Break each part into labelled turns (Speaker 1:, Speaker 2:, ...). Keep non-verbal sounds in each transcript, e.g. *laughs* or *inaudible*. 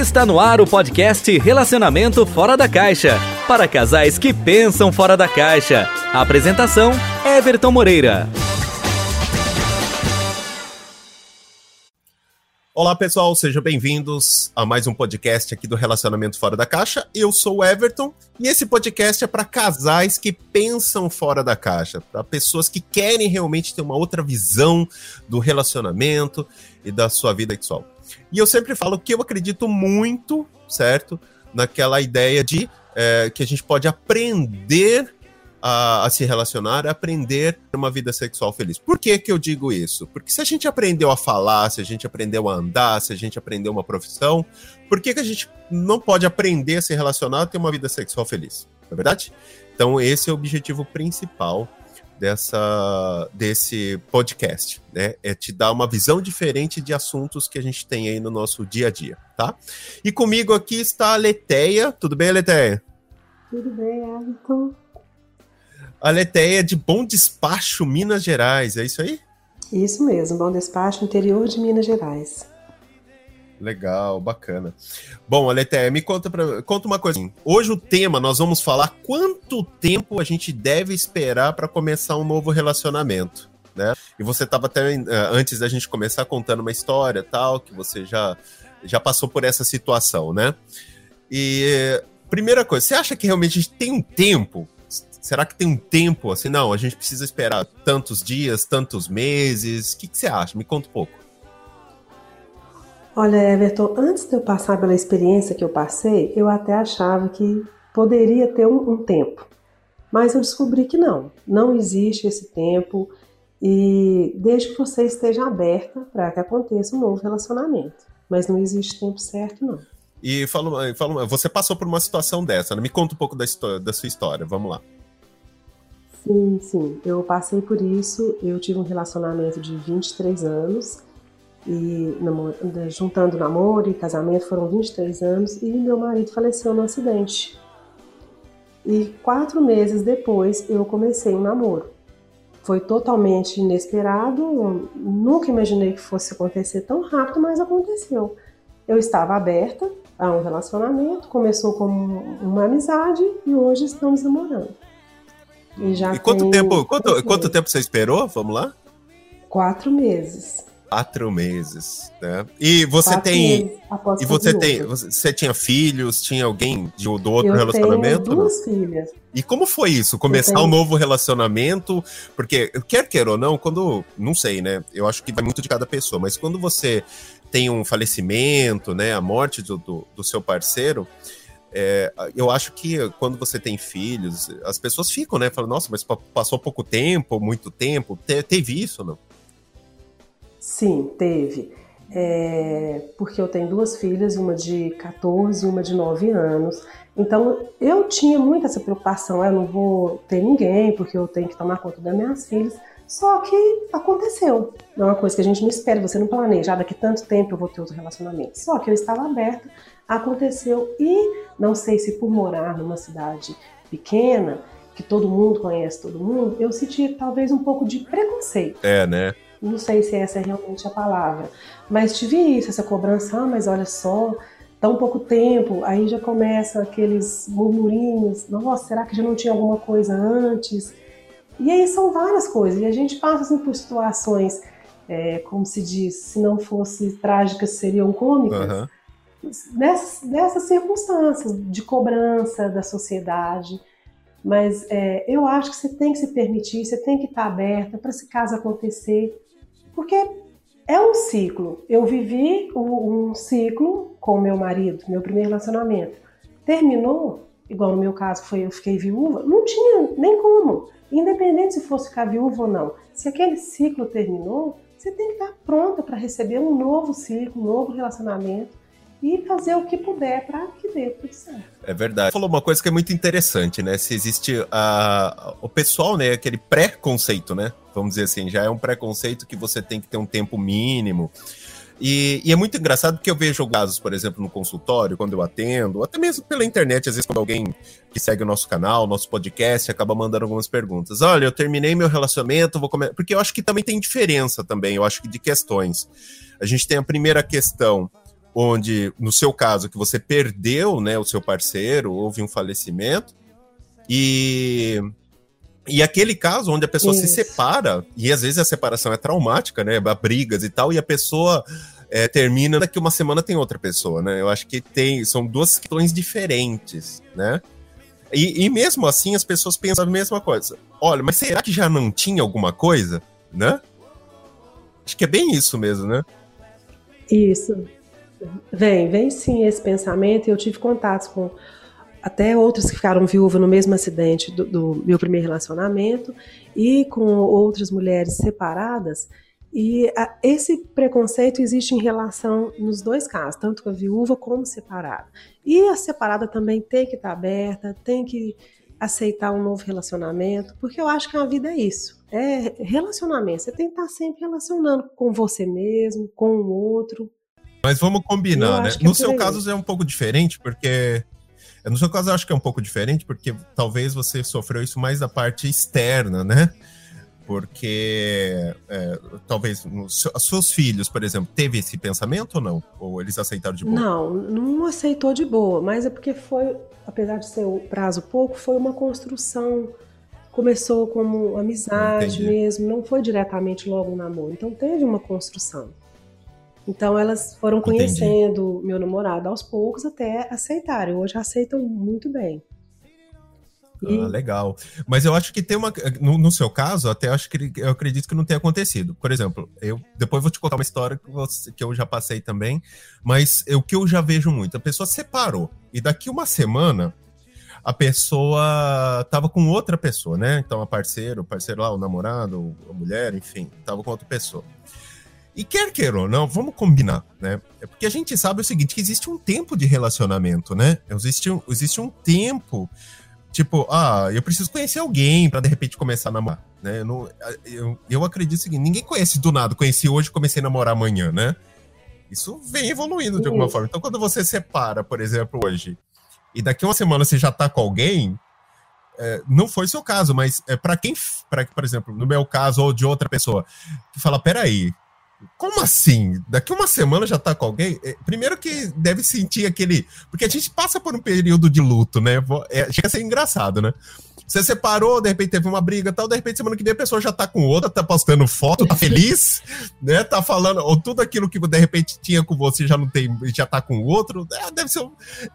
Speaker 1: Está no ar o podcast Relacionamento Fora da Caixa para casais que pensam fora da caixa. A apresentação: Everton Moreira.
Speaker 2: Olá pessoal, sejam bem-vindos a mais um podcast aqui do Relacionamento Fora da Caixa. Eu sou o Everton e esse podcast é para casais que pensam fora da caixa, para pessoas que querem realmente ter uma outra visão do relacionamento e da sua vida sexual. E eu sempre falo que eu acredito muito, certo, naquela ideia de é, que a gente pode aprender a, a, se relacionar, aprender uma vida sexual feliz. Por que, que eu digo isso? Porque se a gente aprendeu a falar, se a gente aprendeu a andar, se a gente aprendeu uma profissão, por que, que a gente não pode aprender a se relacionar e ter uma vida sexual feliz? Não é verdade? Então, esse é o objetivo principal dessa desse podcast, né? É te dar uma visão diferente de assuntos que a gente tem aí no nosso dia a dia, tá? E comigo aqui está a Leteia. Tudo bem, Leteia?
Speaker 3: Tudo bem, Everton.
Speaker 2: A Leteia de Bom Despacho, Minas Gerais, é isso aí?
Speaker 3: Isso mesmo, Bom Despacho, interior de Minas Gerais.
Speaker 2: Legal, bacana. Bom, Aleteia, me conta, pra, conta uma coisa. Hoje o tema, nós vamos falar quanto tempo a gente deve esperar para começar um novo relacionamento, né? E você estava até, eh, antes da gente começar, contando uma história tal, que você já, já passou por essa situação, né? E, primeira coisa, você acha que realmente a gente tem um tempo Será que tem um tempo assim? Não, a gente precisa esperar tantos dias, tantos meses. O que, que você acha? Me conta um pouco.
Speaker 3: Olha, Everton, antes de eu passar pela experiência que eu passei, eu até achava que poderia ter um, um tempo. Mas eu descobri que não, não existe esse tempo e desde que você esteja aberta para que aconteça um novo relacionamento. Mas não existe tempo certo, não.
Speaker 2: E fala, fala, você passou por uma situação dessa, né? Me conta um pouco da, da sua história, vamos lá.
Speaker 3: Sim, sim. Eu passei por isso. Eu tive um relacionamento de 23 anos. E juntando namoro e casamento foram 23 anos. E meu marido faleceu num acidente. E quatro meses depois eu comecei um namoro. Foi totalmente inesperado. Nunca imaginei que fosse acontecer tão rápido, mas aconteceu. Eu estava aberta a um relacionamento, começou como uma amizade e hoje estamos namorando.
Speaker 2: E, já e quanto tempo, quanto, quanto tempo você esperou? Vamos lá?
Speaker 3: Quatro meses.
Speaker 2: Quatro meses, né? E você Quatro tem. E você tem. Você, você, tinha filhos? Tinha alguém de, do outro
Speaker 3: eu
Speaker 2: relacionamento?
Speaker 3: Tenho duas filhas.
Speaker 2: E como foi isso? Começar tenho... um novo relacionamento? Porque, quer queira ou não, quando. Não sei, né? Eu acho que vai muito de cada pessoa, mas quando você tem um falecimento, né? A morte do, do, do seu parceiro é, eu acho que quando você tem filhos, as pessoas ficam, né? Falam, nossa, mas passou pouco tempo, muito tempo. Te, teve isso, não?
Speaker 3: Sim, teve. É, porque eu tenho duas filhas, uma de 14 e uma de 9 anos. Então eu tinha muito essa preocupação, ah, eu não vou ter ninguém, porque eu tenho que tomar conta das minhas filhas. Só que aconteceu. Não é uma coisa que a gente não espera, você não planeja, ah, daqui tanto tempo eu vou ter outro relacionamento. Só que eu estava aberta aconteceu e não sei se por morar numa cidade pequena, que todo mundo conhece todo mundo, eu senti talvez um pouco de preconceito.
Speaker 2: É, né?
Speaker 3: Não sei se essa é realmente a palavra, mas tive isso, essa cobrança, ah, mas olha só, tão pouco tempo, aí já começam aqueles murmurinhos, nossa, será que já não tinha alguma coisa antes? E aí são várias coisas, e a gente passa assim, por situações, é, como se diz, se não fosse trágicas, seriam cômicas. Uhum nessas, nessas circunstâncias de cobrança da sociedade. Mas é, eu acho que você tem que se permitir, você tem que estar aberta para se caso acontecer, porque é um ciclo. Eu vivi um, ciclo com meu marido, meu primeiro relacionamento. Terminou, igual no meu caso foi eu fiquei viúva, não tinha nem como. Independente se fosse ficar viúva ou não. Se aquele ciclo terminou, você tem que estar pronta para receber um novo ciclo, um novo relacionamento e fazer o que puder para que dê tudo certo.
Speaker 2: É verdade. Falou uma coisa que é muito interessante, né? Se existe a, o pessoal, né? Aquele pré-conceito, né? Vamos dizer assim, já é um preconceito que você tem que ter um tempo mínimo. E, e, é muito engraçado porque eu vejo casos, por exemplo, no consultório, quando eu atendo, até mesmo pela internet, às vezes, quando alguém que segue o nosso canal, nosso podcast, acaba mandando algumas perguntas. Olha, eu terminei meu relacionamento, vou comer. Porque eu acho que também tem diferença também, eu acho que de questões. A gente tem a primeira questão onde, no seu caso, que você perdeu né, o seu parceiro, houve um falecimento, e, e aquele caso onde a pessoa Isso. se separa, e às vezes a separação é traumática, né? Brigas e tal, e a pessoa é, termina, daqui uma semana tem outra pessoa, né? Eu acho que tem, são duas questões diferentes, né? E, e, mesmo assim as pessoas pensam a mesma coisa. Olha, mas será que já não tinha alguma coisa, né? Acho que é bem isso mesmo, né?
Speaker 3: Isso. Vem, vem sim esse pensamento. Eu tive contatos com até outras que ficaram viúvas no mesmo acidente do, do meu primeiro relacionamento e com outras mulheres separadas. E a, esse preconceito existe em relação nos dois casos, tanto com a viúva como separada. E a separada também tem que estar aberta, tem que aceitar um novo relacionamento, porque eu acho que a vida é isso. É relacionamento. Você tem que estar sempre relacionando com você mesmo, com o outro.
Speaker 2: Mas vamos combinar, né? No é seu caso é um pouco diferente, porque. No seu caso, eu acho que é um pouco diferente, porque talvez você sofreu isso mais da parte externa, né? Porque é, talvez nos seus filhos, por exemplo, teve esse pensamento ou não? Ou eles aceitaram de boa?
Speaker 3: Não, não aceitou de boa, mas é porque foi, apesar de ser o prazo pouco, foi uma construção. Começou como amizade Entendi. mesmo, não foi diretamente logo um namoro. Então teve uma construção. Então elas foram conhecendo Entendi. meu namorado aos poucos até aceitarem. Hoje aceitam muito bem.
Speaker 2: E... Ah, legal. Mas eu acho que tem uma. No, no, seu caso, até acho que eu acredito que não tenha acontecido. Por exemplo, eu depois vou te contar uma história que, você, que eu já passei também. Mas o que eu já vejo muito, a pessoa separou. E daqui uma semana a pessoa tava com outra pessoa, né? Então, a parceiro, o parceiro lá, o namorado, a mulher, enfim, tava com outra pessoa. E quer queira ou não, vamos combinar, né? É porque a gente sabe o seguinte, que existe um tempo de relacionamento, né? Existe um, existe um tempo, tipo, ah, eu preciso conhecer alguém para de repente começar a namorar, né? Eu, não, eu, eu acredito o seguinte, ninguém conhece do nada, conheci hoje comecei a namorar amanhã, né? Isso vem evoluindo de alguma forma. Então, quando você separa, por exemplo, hoje, e daqui uma semana você já tá com alguém, é, não foi seu caso, mas é para quem, para por exemplo, no meu caso ou de outra pessoa, que fala, peraí, como assim? Daqui uma semana já tá com alguém? É, primeiro que deve sentir aquele. Porque a gente passa por um período de luto, né? É, chega a ser engraçado, né? Você separou, de repente teve uma briga tal, de repente semana que vem a pessoa já tá com outra, tá postando foto, tá feliz, *laughs* né? Tá falando, ou tudo aquilo que de repente tinha com você já não tem, já tá com o outro. É, deve ser.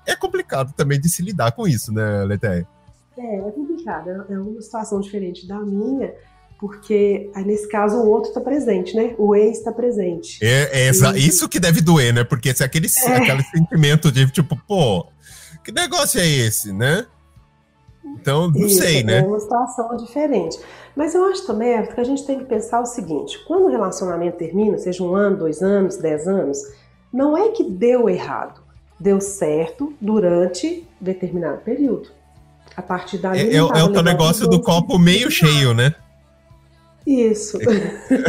Speaker 2: É complicado também de se lidar com isso, né, Letéia?
Speaker 3: É, é complicado. É, é uma situação diferente da minha porque aí, nesse caso o outro está presente, né? O ex está presente.
Speaker 2: É, é e... isso que deve doer, né? Porque se aquele, é. aquele sentimento de tipo, pô, que negócio é esse, né? Então, não isso, sei, né?
Speaker 3: É uma situação diferente. Mas eu acho também que a gente tem que pensar o seguinte: quando o relacionamento termina, seja um ano, dois anos, dez anos, não é que deu errado, deu certo durante determinado período. A partir daí.
Speaker 2: É, é, é o negócio do copo meio cheio, né?
Speaker 3: Isso.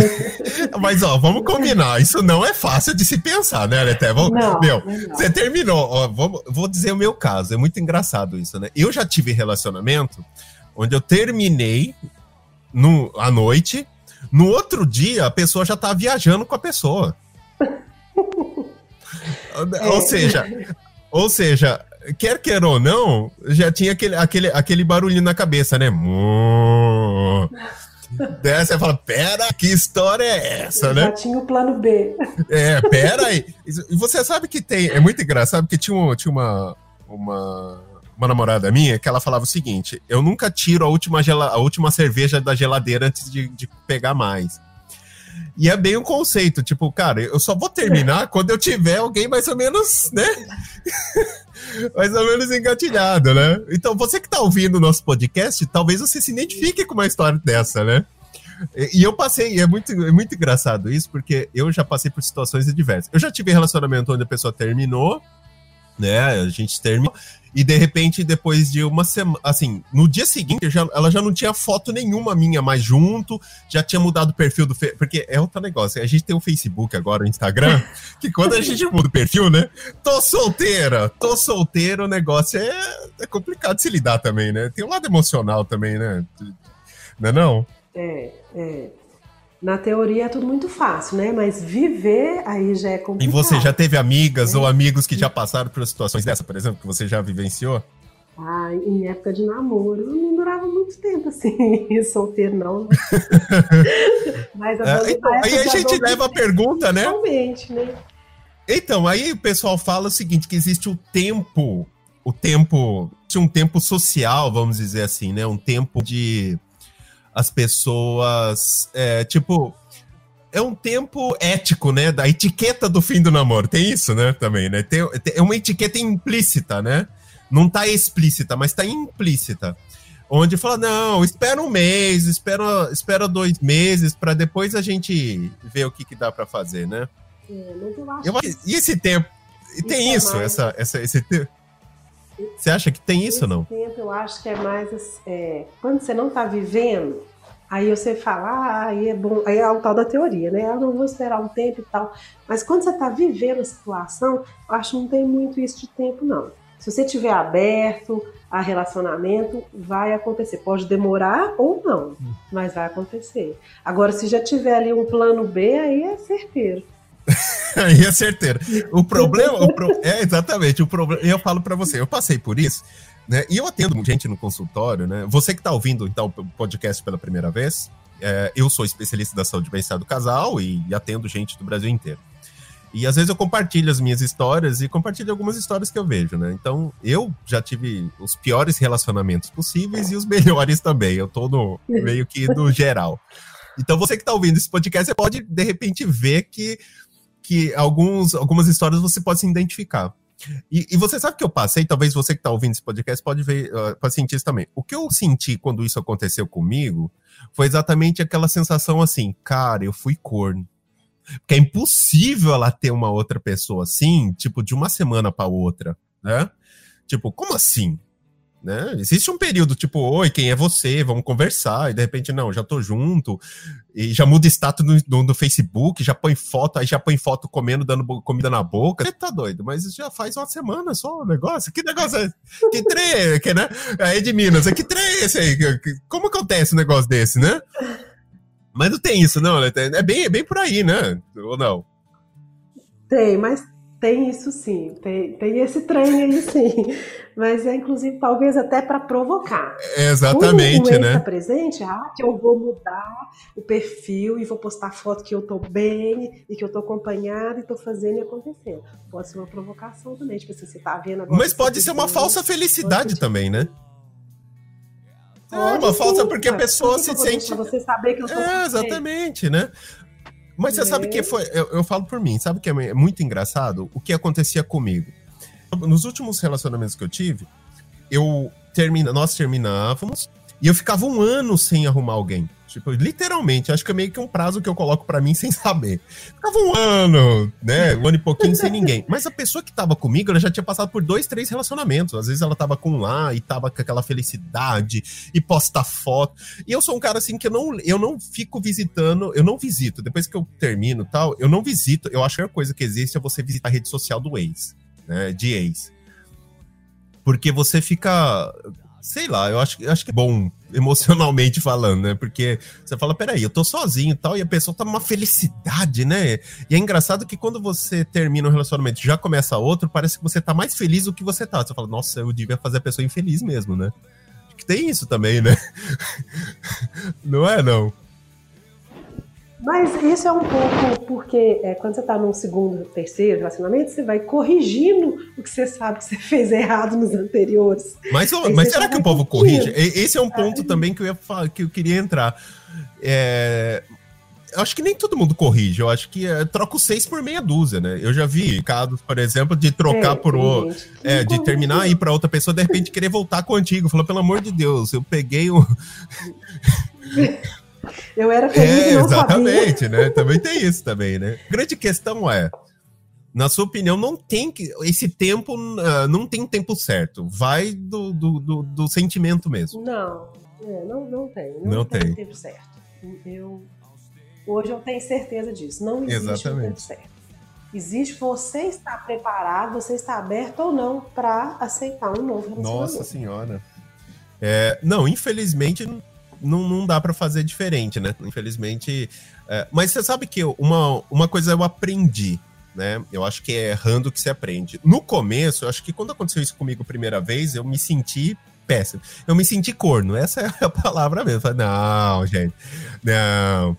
Speaker 3: *laughs*
Speaker 2: Mas, ó, vamos combinar. Isso não é fácil de se pensar, né, Aleté? Vamos, não, meu, não. você terminou. Ó, vou, vou dizer o meu caso. É muito engraçado isso, né? Eu já tive relacionamento onde eu terminei no, à noite. No outro dia, a pessoa já tá viajando com a pessoa. *laughs* É. Ou seja, ou seja, quer queira ou não, já tinha aquele, aquele, aquele barulhinho na cabeça, né? Daí você fala, pera, que história é essa, né?
Speaker 3: Já tinha o plano B.
Speaker 2: É, pera aí. E você sabe que tem, é muito engraçado, porque tinha, um, tinha uma, uma, uma namorada minha que ela falava o seguinte, eu nunca tiro a última, gela, a última cerveja da geladeira antes de, de pegar mais. E é bem um conceito, tipo, cara, eu só vou terminar quando eu tiver alguém mais ou menos, né? *laughs* mais ou menos engatilhado, né? Então, você que tá ouvindo o nosso podcast, talvez você se identifique com uma história dessa, né? E, eu passei, é muito, é muito engraçado isso, porque eu já passei por situações diversas. Eu já tive relacionamento onde a pessoa terminou, né? A gente terminou. E de repente, depois de uma semana, assim, no dia seguinte, já, ela já não tinha foto nenhuma minha mais junto, já tinha mudado o perfil do. Fe... Porque é outro negócio. A gente tem o Facebook agora, o Instagram, *laughs* que quando a gente muda o perfil, né? Tô solteira, tô solteiro, o negócio é, é complicado de se lidar também, né? Tem um lado emocional também, né? Não é não?
Speaker 3: É, é. Na teoria é tudo muito fácil, né? Mas viver aí já é complicado.
Speaker 2: E você já teve amigas é. ou amigos que já passaram por situações dessa, por exemplo, que você já vivenciou?
Speaker 3: Ah, em época de namoro, não durava muito tempo *laughs* assim, solteiro não. *laughs*
Speaker 2: Mas a é, então, aí a gente leva a pergunta, né?
Speaker 3: Realmente, né?
Speaker 2: Então, aí o pessoal fala o seguinte, que existe o tempo, o tempo, um tempo social, vamos dizer assim, né? Um tempo de as pessoas, é, tipo, é um tempo ético, né? Da etiqueta do fim do namoro. Tem isso, né? Também, né? Tem, é uma etiqueta implícita, né? Não tá explícita, mas tá implícita. Onde fala, não, espera um mês, espera, espera dois meses, para depois a gente ver o que, que dá para fazer, né? É, eu acho eu, que... E esse tempo? E tem é isso, mais... essa, essa, esse tempo? Você acha que tem isso ou não?
Speaker 3: tempo eu acho que é mais é, quando você não está vivendo, aí você fala, ah, aí é bom, aí é o tal da teoria, né? Eu não vou esperar um tempo e tal. Mas quando você está vivendo a situação, eu acho que não tem muito isso de tempo, não. Se você tiver aberto a relacionamento, vai acontecer. Pode demorar ou não, mas vai acontecer. Agora, se já tiver ali um plano B, aí é certeiro. *laughs*
Speaker 2: Aí é certeiro. O problema. O pro... É, exatamente. O problema. Eu falo para você, eu passei por isso, né? E eu atendo gente no consultório, né? Você que tá ouvindo, então, o podcast pela primeira vez, é, eu sou especialista da saúde e bem-estar do casal e atendo gente do Brasil inteiro. E às vezes eu compartilho as minhas histórias e compartilho algumas histórias que eu vejo, né? Então, eu já tive os piores relacionamentos possíveis e os melhores também. Eu tô no meio que no geral. Então, você que tá ouvindo esse podcast, você pode, de repente, ver que que alguns, algumas histórias você pode se identificar. E, e, você sabe que eu passei, talvez você que está ouvindo esse podcast pode ver, uh, pode sentir isso também. O que eu senti quando isso aconteceu comigo foi exatamente aquela sensação assim, cara, eu fui corno. Porque é impossível ela ter uma outra pessoa assim, tipo, de uma semana para outra, né? Tipo, como assim? Né? Existe um período tipo, oi, quem é você? Vamos conversar. E de repente, não, já tô junto. E já muda status no, no, no, Facebook, já põe foto, aí já põe foto comendo, dando comida na boca. Você tá doido, mas já faz uma semana só o negócio. Que negócio é Que trem, que, né? Aí de Minas, que trem é esse aí? Como acontece um negócio desse, né? Mas não tem isso, não, né? É bem, é bem por aí, né? Ou não?
Speaker 3: Tem, mas tem isso sim, tem, tem esse trem aí sim, mas é inclusive talvez até para provocar.
Speaker 2: exatamente, né? Está
Speaker 3: presente, ah, que eu vou mudar o perfil e vou postar foto que eu tô bem e que eu tô acompanhada e tô fazendo e acontecendo. Pode ser uma provocação também, tipo assim, você tá vendo agora.
Speaker 2: Mas pode ser uma falsa felicidade também, né? É uma falsa porque a pessoa se sente.
Speaker 3: Você saber que eu tô
Speaker 2: É, exatamente, né? Mas você sabe que foi. Eu, eu, falo por mim, sabe que é muito engraçado o que acontecia comigo? Nos últimos relacionamentos que eu tive, eu termina, nós terminávamos e eu ficava um ano sem arrumar alguém. Tipo, literalmente, acho que é meio que um prazo que eu coloco para mim *laughs* sem saber. Ficava um ano, né? Um ano e pouquinho sem ninguém. Mas a pessoa que tava comigo, ela já tinha passado por dois, três relacionamentos. Às vezes ela tava com lá e tava com aquela felicidade e posta foto. E eu sou um cara assim que eu não, eu não fico visitando, eu não visito. Depois que eu termino tal, eu não visito. Eu acho que a coisa que existe é você visitar a rede social do ex, né? De ex. Porque você fica sei lá, eu acho, eu acho que é bom emocionalmente falando, né? Porque você fala, peraí, eu tô sozinho e tal, e a pessoa tá numa felicidade, né? E é engraçado que quando você termina um relacionamento e já começa outro, parece que você tá mais feliz do que você tá. Você fala, nossa, eu devia fazer a pessoa infeliz mesmo, né? Acho que tem isso também, né? *laughs* não é, não?
Speaker 3: Mas isso é um pouco porque é, quando você está num segundo, terceiro relacionamento, você vai corrigindo o que você sabe que você *laughs* fez errado nos anteriores.
Speaker 2: Mas, mas será que o povo corrige? Esse é um ponto também que eu, ia falar, que eu queria entrar. É, acho que nem todo mundo corrige. Eu acho que é, troca o seis por meia dúzia, né? Eu já vi casos, por exemplo, de trocar é, por o. É, de terminar e ir para outra pessoa, de repente querer voltar com o antigo. Falou, pelo amor de Deus, eu peguei o. *laughs*
Speaker 3: Eu era feliz é, e não
Speaker 2: exatamente,
Speaker 3: sabia.
Speaker 2: né? Também tem isso também, né? A grande questão é, na sua opinião, não tem que esse tempo uh, não tem tempo certo. Vai do, do, do, do sentimento mesmo.
Speaker 3: Não, é, não, não tem. Não, não tem, tem tempo certo. Eu hoje eu tenho certeza disso. Não existe Exatamente. tempo certo. Existe você estar preparado, você está aberto ou não para aceitar um novo relacionamento.
Speaker 2: Nossa senhora. É, não, infelizmente não, não dá para fazer diferente, né? Infelizmente. É, mas você sabe que uma, uma coisa eu aprendi, né? Eu acho que é errando que se aprende. No começo, eu acho que quando aconteceu isso comigo a primeira vez, eu me senti péssimo. Eu me senti corno, essa *laughs* é a palavra mesmo. Falei, não, gente, não.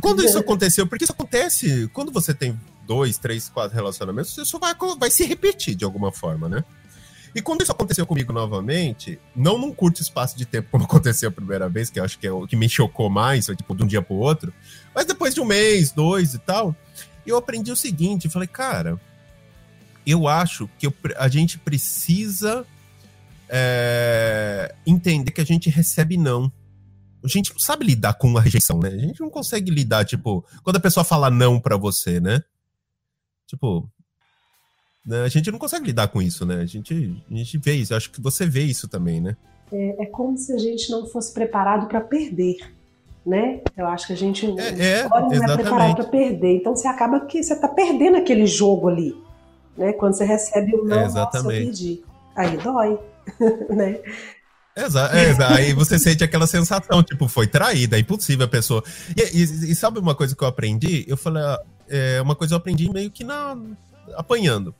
Speaker 2: Quando isso aconteceu, porque isso acontece quando você tem dois, três, quatro relacionamentos, isso vai, vai se repetir de alguma forma, né? E quando isso aconteceu comigo novamente, não num curto espaço de tempo como *laughs* aconteceu a primeira vez, que eu acho que é o que me chocou mais, tipo, de um dia pro outro, mas depois de um mês, dois e tal, eu aprendi o seguinte, falei, cara, eu acho que eu, a gente precisa é, entender que a gente recebe não. A gente não sabe lidar com a rejeição, né? A gente não consegue lidar, tipo, quando a pessoa fala não para você, né? Tipo, né? a gente não consegue lidar com isso, né? A gente, a gente vê isso. Eu acho que você vê isso também, né?
Speaker 3: É, é como se a gente não fosse preparado para perder, né? Eu acho que a gente
Speaker 2: é, é,
Speaker 3: não é preparado para perder. Então você acaba que você tá perdendo aquele jogo ali, né? Quando você recebe o não,
Speaker 2: é, exatamente.
Speaker 3: Aí dói. *laughs* né?
Speaker 2: Exato, é, aí você sente aquela sensação, tipo, foi traída, é impossível a pessoa. E, e, e, sabe uma coisa que eu aprendi? Eu falei, é, uma coisa eu aprendi meio que na apanhando.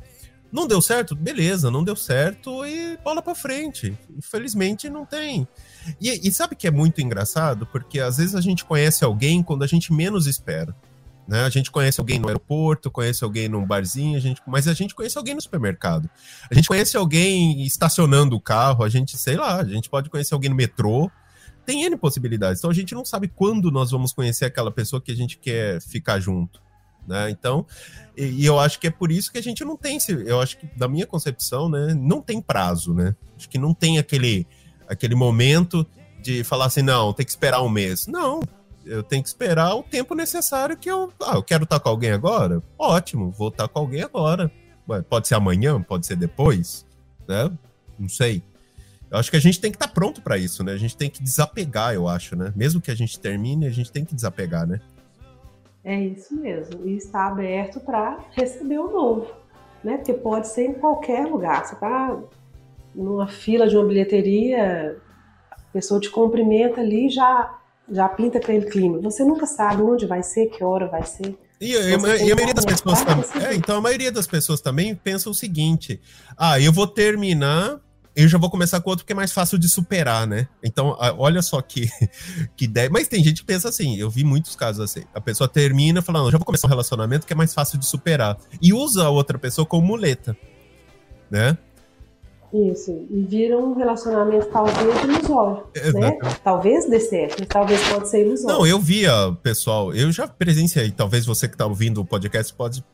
Speaker 2: Não deu certo? Beleza, não deu certo e bola pra frente. Infelizmente não tem. E, e sabe que é muito engraçado? Porque às vezes a gente conhece alguém quando a gente menos espera. Né? A gente conhece alguém no aeroporto, conhece alguém num barzinho, a gente, mas a gente conhece alguém no supermercado. A gente conhece alguém estacionando o carro, a gente, sei lá, a gente pode conhecer alguém no metrô. Tem N possibilidades. Então a gente não sabe quando nós vamos conhecer aquela pessoa que a gente quer ficar junto. Né? Então, e, e, eu acho que é por isso que a gente não tem, eu acho que da minha concepção, né, não tem prazo, né? Acho que não tem aquele, aquele momento de falar assim, não, tem que esperar um mês. Não, eu tenho que esperar o tempo necessário que eu. Ah, eu quero estar com alguém agora? Ótimo, vou estar com alguém agora. Pode ser amanhã, pode ser depois, né? Não sei. Eu acho que a gente tem que estar pronto para isso, né? A gente tem que desapegar, eu acho, né? Mesmo que a gente termine, a gente tem que desapegar, né?
Speaker 3: É isso mesmo. E estar aberto para receber o novo, né? Porque pode ser em qualquer lugar. Você tá numa fila de uma bilheteria, a pessoa te cumprimenta ali já já pinta aquele clima. Você nunca sabe onde vai ser, que hora vai ser.
Speaker 2: E, e, e a maioria das pessoas também. É, então a maioria das pessoas também pensa o seguinte: ah, eu vou terminar, eu já vou começar com outro porque é mais fácil de superar, né? Então, olha só que, *laughs* que ideia. Mas tem gente que pensa assim, eu vi muitos casos assim. A pessoa termina falando, já vou começar um relacionamento que é mais fácil de superar. E usa a outra pessoa como muleta, né?
Speaker 3: Isso, e vira um relacionamento talvez ilusório, né? Talvez dê certo, mas talvez pode ser ilusório.
Speaker 2: Não, eu via, pessoal, eu já presenciei, talvez você que tá ouvindo o podcast pode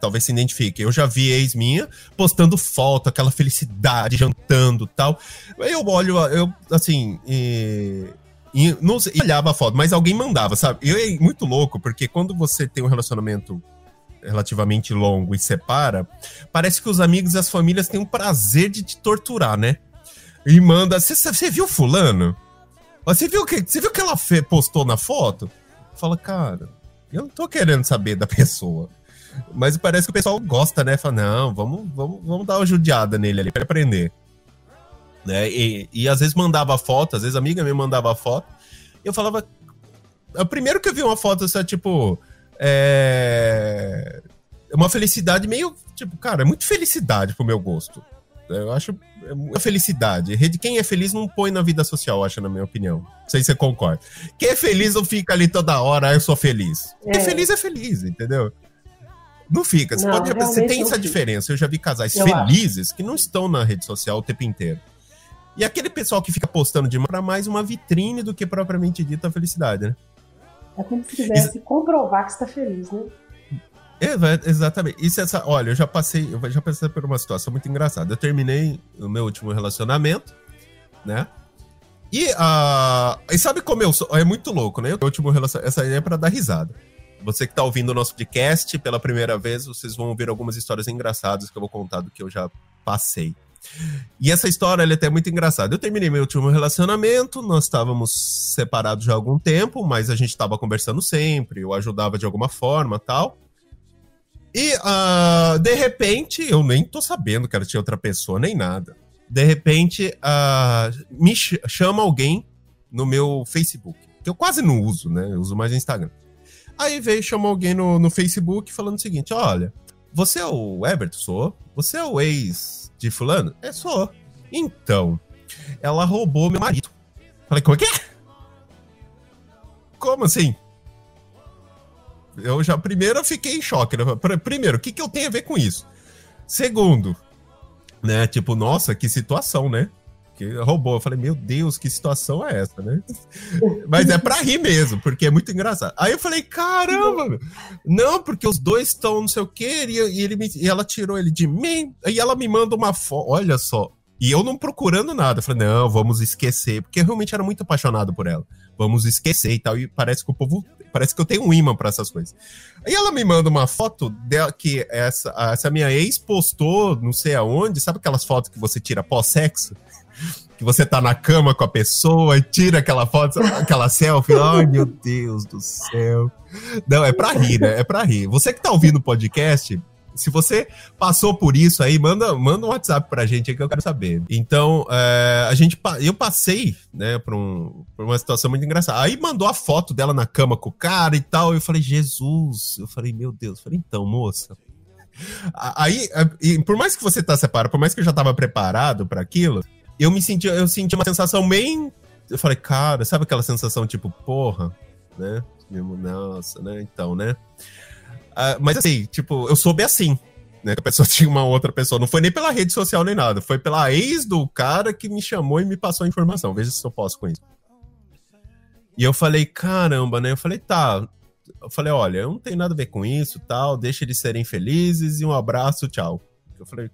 Speaker 2: talvez se identifique. Eu já vi ex minha postando foto, aquela felicidade, jantando tal. Eu olho, eu, assim, e, e, não sei, olhava a foto, mas alguém mandava, sabe? Eu é muito louco, porque quando você tem um relacionamento relativamente longo e separa, parece que os amigos e as famílias têm um prazer de te torturar, né? E manda. Você viu fulano? Você viu que você viu que ela postou na foto? Fala, cara, eu não tô querendo saber da pessoa. Mas parece que o pessoal gosta, né? Fala, não, vamos, vamos, vamos dar uma judiada nele ali para aprender. Né? E, e às vezes mandava foto, às vezes a amiga me mandava foto. E eu falava. O primeiro que eu vi uma foto, assim, tipo, é uma felicidade meio, tipo, cara, é muito felicidade pro meu gosto. Eu acho é uma felicidade. Quem é feliz não põe na vida social, acho, na minha opinião. Não sei se você concorda. Quem é feliz não fica ali toda hora, ah, eu sou feliz. Quem é feliz é feliz, entendeu? Não fica. Você, não, pode, você tem essa diferença. Eu já vi casais eu felizes acho. que não estão na rede social o tempo inteiro. E aquele pessoal que fica postando de para mais uma vitrine do que propriamente dita a felicidade, né?
Speaker 3: É como se quisesse Isso... comprovar que está feliz, né?
Speaker 2: É, exatamente. Isso é essa, olha, eu já passei, eu já passei por uma situação muito engraçada. Eu terminei o meu último relacionamento, né? E, uh, e sabe como eu sou? É muito louco, né? O último relacionamento, essa aí é para dar risada. Você que tá ouvindo o nosso podcast pela primeira vez, vocês vão ouvir algumas histórias engraçadas que eu vou contar do que eu já passei. E essa história ela é até muito engraçada. Eu terminei meu último relacionamento, nós estávamos separados já há algum tempo, mas a gente estava conversando sempre, eu ajudava de alguma forma tal. E uh, de repente, eu nem tô sabendo que ela tinha outra pessoa, nem nada. De repente, uh, me ch chama alguém no meu Facebook, que eu quase não uso, né? Eu uso mais o Instagram. Aí veio chamou alguém no, no Facebook falando o seguinte: olha, você é o Everton? Sou. Você é o ex de fulano? É, sou. Então, ela roubou meu marido. Falei, como é que é? Como assim? Eu já, primeiro, eu fiquei em choque. Né? Primeiro, o que, que eu tenho a ver com isso? Segundo, né? Tipo, nossa, que situação, né? Que roubou. Eu falei, meu Deus, que situação é essa, né? *laughs* Mas é pra rir mesmo, porque é muito engraçado. Aí eu falei, caramba, não, porque os dois estão não sei o quê, e, ele me, e ela tirou ele de mim, e ela me manda uma foto. Olha só, e eu não procurando nada. Eu falei, não, vamos esquecer. Porque eu realmente era muito apaixonado por ela. Vamos esquecer e tal. E parece que o povo. Parece que eu tenho um imã para essas coisas. Aí ela me manda uma foto dela que essa, essa minha ex postou, não sei aonde. Sabe aquelas fotos que você tira pós-sexo? Que você tá na cama com a pessoa e tira aquela foto, aquela selfie. Ai, meu Deus do céu. Não, é pra rir, né? É pra rir. Você que tá ouvindo o podcast, se você passou por isso aí, manda, manda um WhatsApp pra gente aí que eu quero saber. Então, é, a gente, eu passei, né, por, um, por uma situação muito engraçada. Aí mandou a foto dela na cama com o cara e tal. Eu falei, Jesus. Eu falei, meu Deus. Eu falei, então, moça. Aí, por mais que você tá separado, por mais que eu já tava preparado para aquilo, eu me senti, eu senti uma sensação bem. Eu falei, cara, sabe aquela sensação tipo, porra, né? Nossa, né? Então, né? Uh, mas assim, tipo, eu soube assim, né? Que a pessoa *laughs* tinha uma outra pessoa. Não foi nem pela rede social nem nada. Foi pela ex do cara que me chamou e me passou a informação. Veja se eu posso com isso. E eu falei, caramba, né? Eu falei, tá. Eu falei, olha, eu não tenho nada a ver com isso, tal. Deixa eles serem felizes e um abraço, tchau. Eu falei,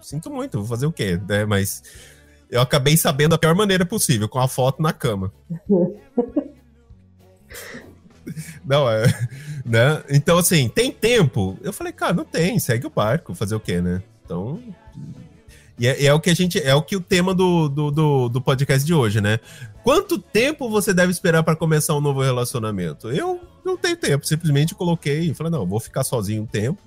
Speaker 2: sinto muito, vou fazer o quê? Né? Mas eu acabei sabendo da pior maneira possível, com a foto na cama. *laughs* Não, é. Né? Então, assim, tem tempo? Eu falei, cara, não tem, segue o barco, fazer o quê, né? Então. E é, é, o que a gente. É o que o tema do, do, do, do podcast de hoje, né? Quanto tempo você deve esperar para começar um novo relacionamento? Eu não tenho tempo, simplesmente coloquei e falei, não, vou ficar sozinho um tempo.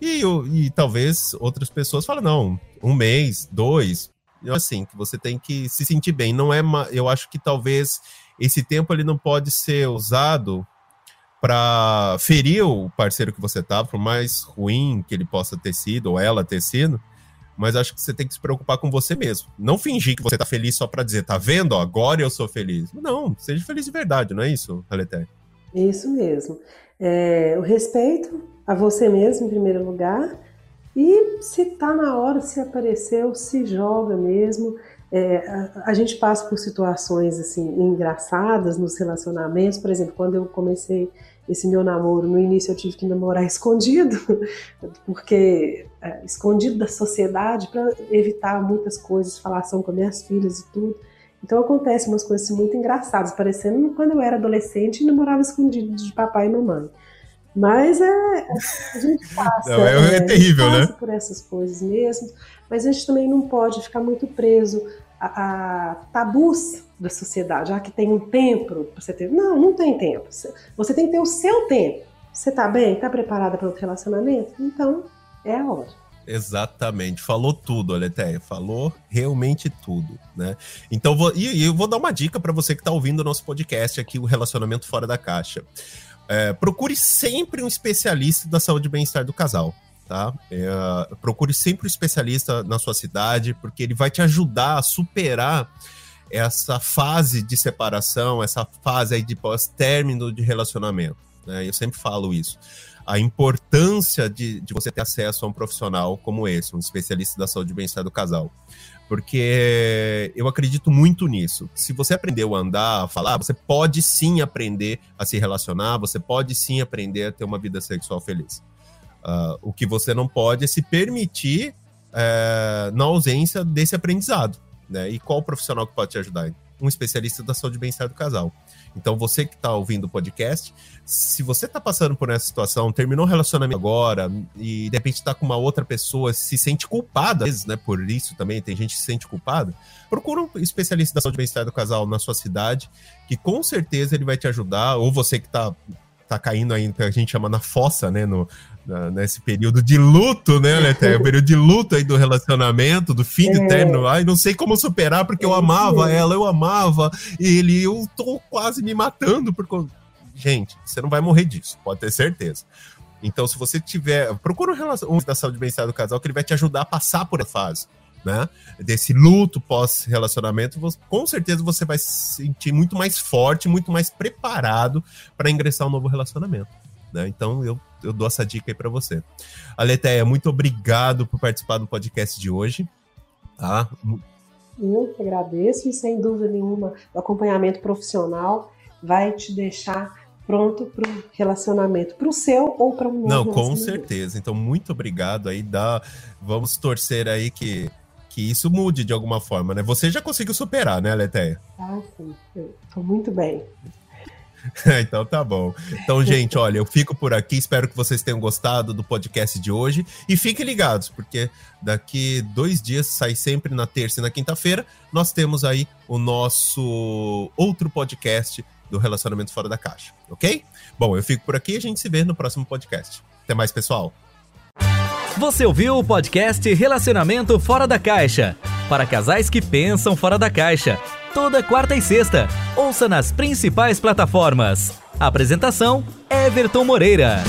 Speaker 2: E, eu, e talvez outras pessoas falem, não, um mês, dois. Assim, que você tem que se sentir bem. Não é. Eu acho que talvez esse tempo ele não pode ser usado para ferir o parceiro que você tá, por mais ruim que ele possa ter sido ou ela ter sido, mas acho que você tem que se preocupar com você mesmo. Não fingir que você tá feliz só para dizer, tá vendo? agora eu sou feliz. Não, seja feliz de verdade, não é isso, Aleté?
Speaker 3: Isso mesmo. É, o respeito a você mesmo, em primeiro lugar, e se tá na hora, se apareceu, se joga mesmo. É, a, a, gente passa por situações assim engraçadas nos relacionamentos, por exemplo, quando eu comecei esse meu namoro, no início eu tive que namorar *laughs* escondido, porque é, escondido da sociedade para evitar muitas coisas, falação com minhas filhas e tudo. Então acontece umas coisas muito engraçadas, parecendo quando eu era adolescente e namorava escondido de papai e mamãe. Mas é, a gente *laughs* passa,
Speaker 2: não, é, é, terrível,
Speaker 3: passa
Speaker 2: né?
Speaker 3: por essas coisas mesmo, mas a gente também não pode ficar muito preso a, a tabus da sociedade, já que tem um tempo para você ter. Não, não tem tempo. Você tem que ter o seu tempo. Você tá bem? Tá preparada para outro relacionamento? Então, é a hora.
Speaker 2: Exatamente, falou tudo, Aleteia, falou realmente tudo, né? Então, vou, e eu vou dar uma dica para você que está ouvindo o nosso podcast aqui, o Relacionamento Fora da Caixa. É, procure sempre um especialista da saúde e bem-estar do casal tá? É, procure sempre um especialista na sua cidade, porque ele vai te ajudar a superar essa fase de separação, essa fase aí de pós-término de relacionamento. Né? Eu sempre falo isso. A importância de, de você ter acesso a um profissional como esse, um especialista da saúde e bem-estar do casal. Porque eu acredito muito nisso. Se você aprendeu a andar, a falar, você pode sim aprender a se relacionar, você pode sim aprender a ter uma vida sexual feliz. Uh, o que você não pode é se permitir uh, na ausência desse aprendizado. Né? E qual profissional que pode te ajudar? Um especialista da saúde e bem-estar do casal. Então, você que está ouvindo o podcast, se você está passando por essa situação, terminou o relacionamento agora e de repente está com uma outra pessoa, se sente culpada, às vezes, né? Por isso também, tem gente que se sente culpada. Procura um especialista da saúde e bem-estar do casal na sua cidade, que com certeza ele vai te ajudar, ou você que está tá caindo aí, que a gente chama na fossa, né? No, na, nesse período de luto, né, Leté? *laughs* o período de luto aí do relacionamento, do fim de é. término. Ai, não sei como superar, porque eu amava ela, eu amava ele, eu tô quase me matando. Por... Gente, você não vai morrer disso, pode ter certeza. Então, se você tiver. Procura um, relação, um da saúde bem-estar do casal que ele vai te ajudar a passar por essa fase. Né? Desse luto pós-relacionamento, com certeza você vai se sentir muito mais forte, muito mais preparado para ingressar um novo relacionamento. Né? Então eu, eu dou essa dica aí para você. Aleteia, muito obrigado por participar do podcast de hoje. Tá?
Speaker 3: Eu que agradeço e sem dúvida nenhuma o acompanhamento profissional vai te deixar pronto para o relacionamento, para o seu ou para um
Speaker 2: Não, com certeza. Então, muito obrigado aí. Dá, vamos torcer aí que, que isso mude de alguma forma, né? Você já conseguiu superar, né, Letéia?
Speaker 3: Ah, sim. Estou muito bem. *laughs*
Speaker 2: então tá bom. Então, gente, olha, eu fico por aqui. Espero que vocês tenham gostado do podcast de hoje. E fiquem ligados, porque daqui dois dias, sai sempre na terça e na quinta-feira, nós temos aí o nosso outro podcast do Relacionamento Fora da Caixa, ok? Bom, eu fico por aqui e a gente se vê no próximo podcast. Até mais, pessoal.
Speaker 1: Você ouviu o podcast Relacionamento Fora da Caixa para casais que pensam fora da caixa. Toda quarta e sexta. Ouça nas principais plataformas. Apresentação: Everton Moreira.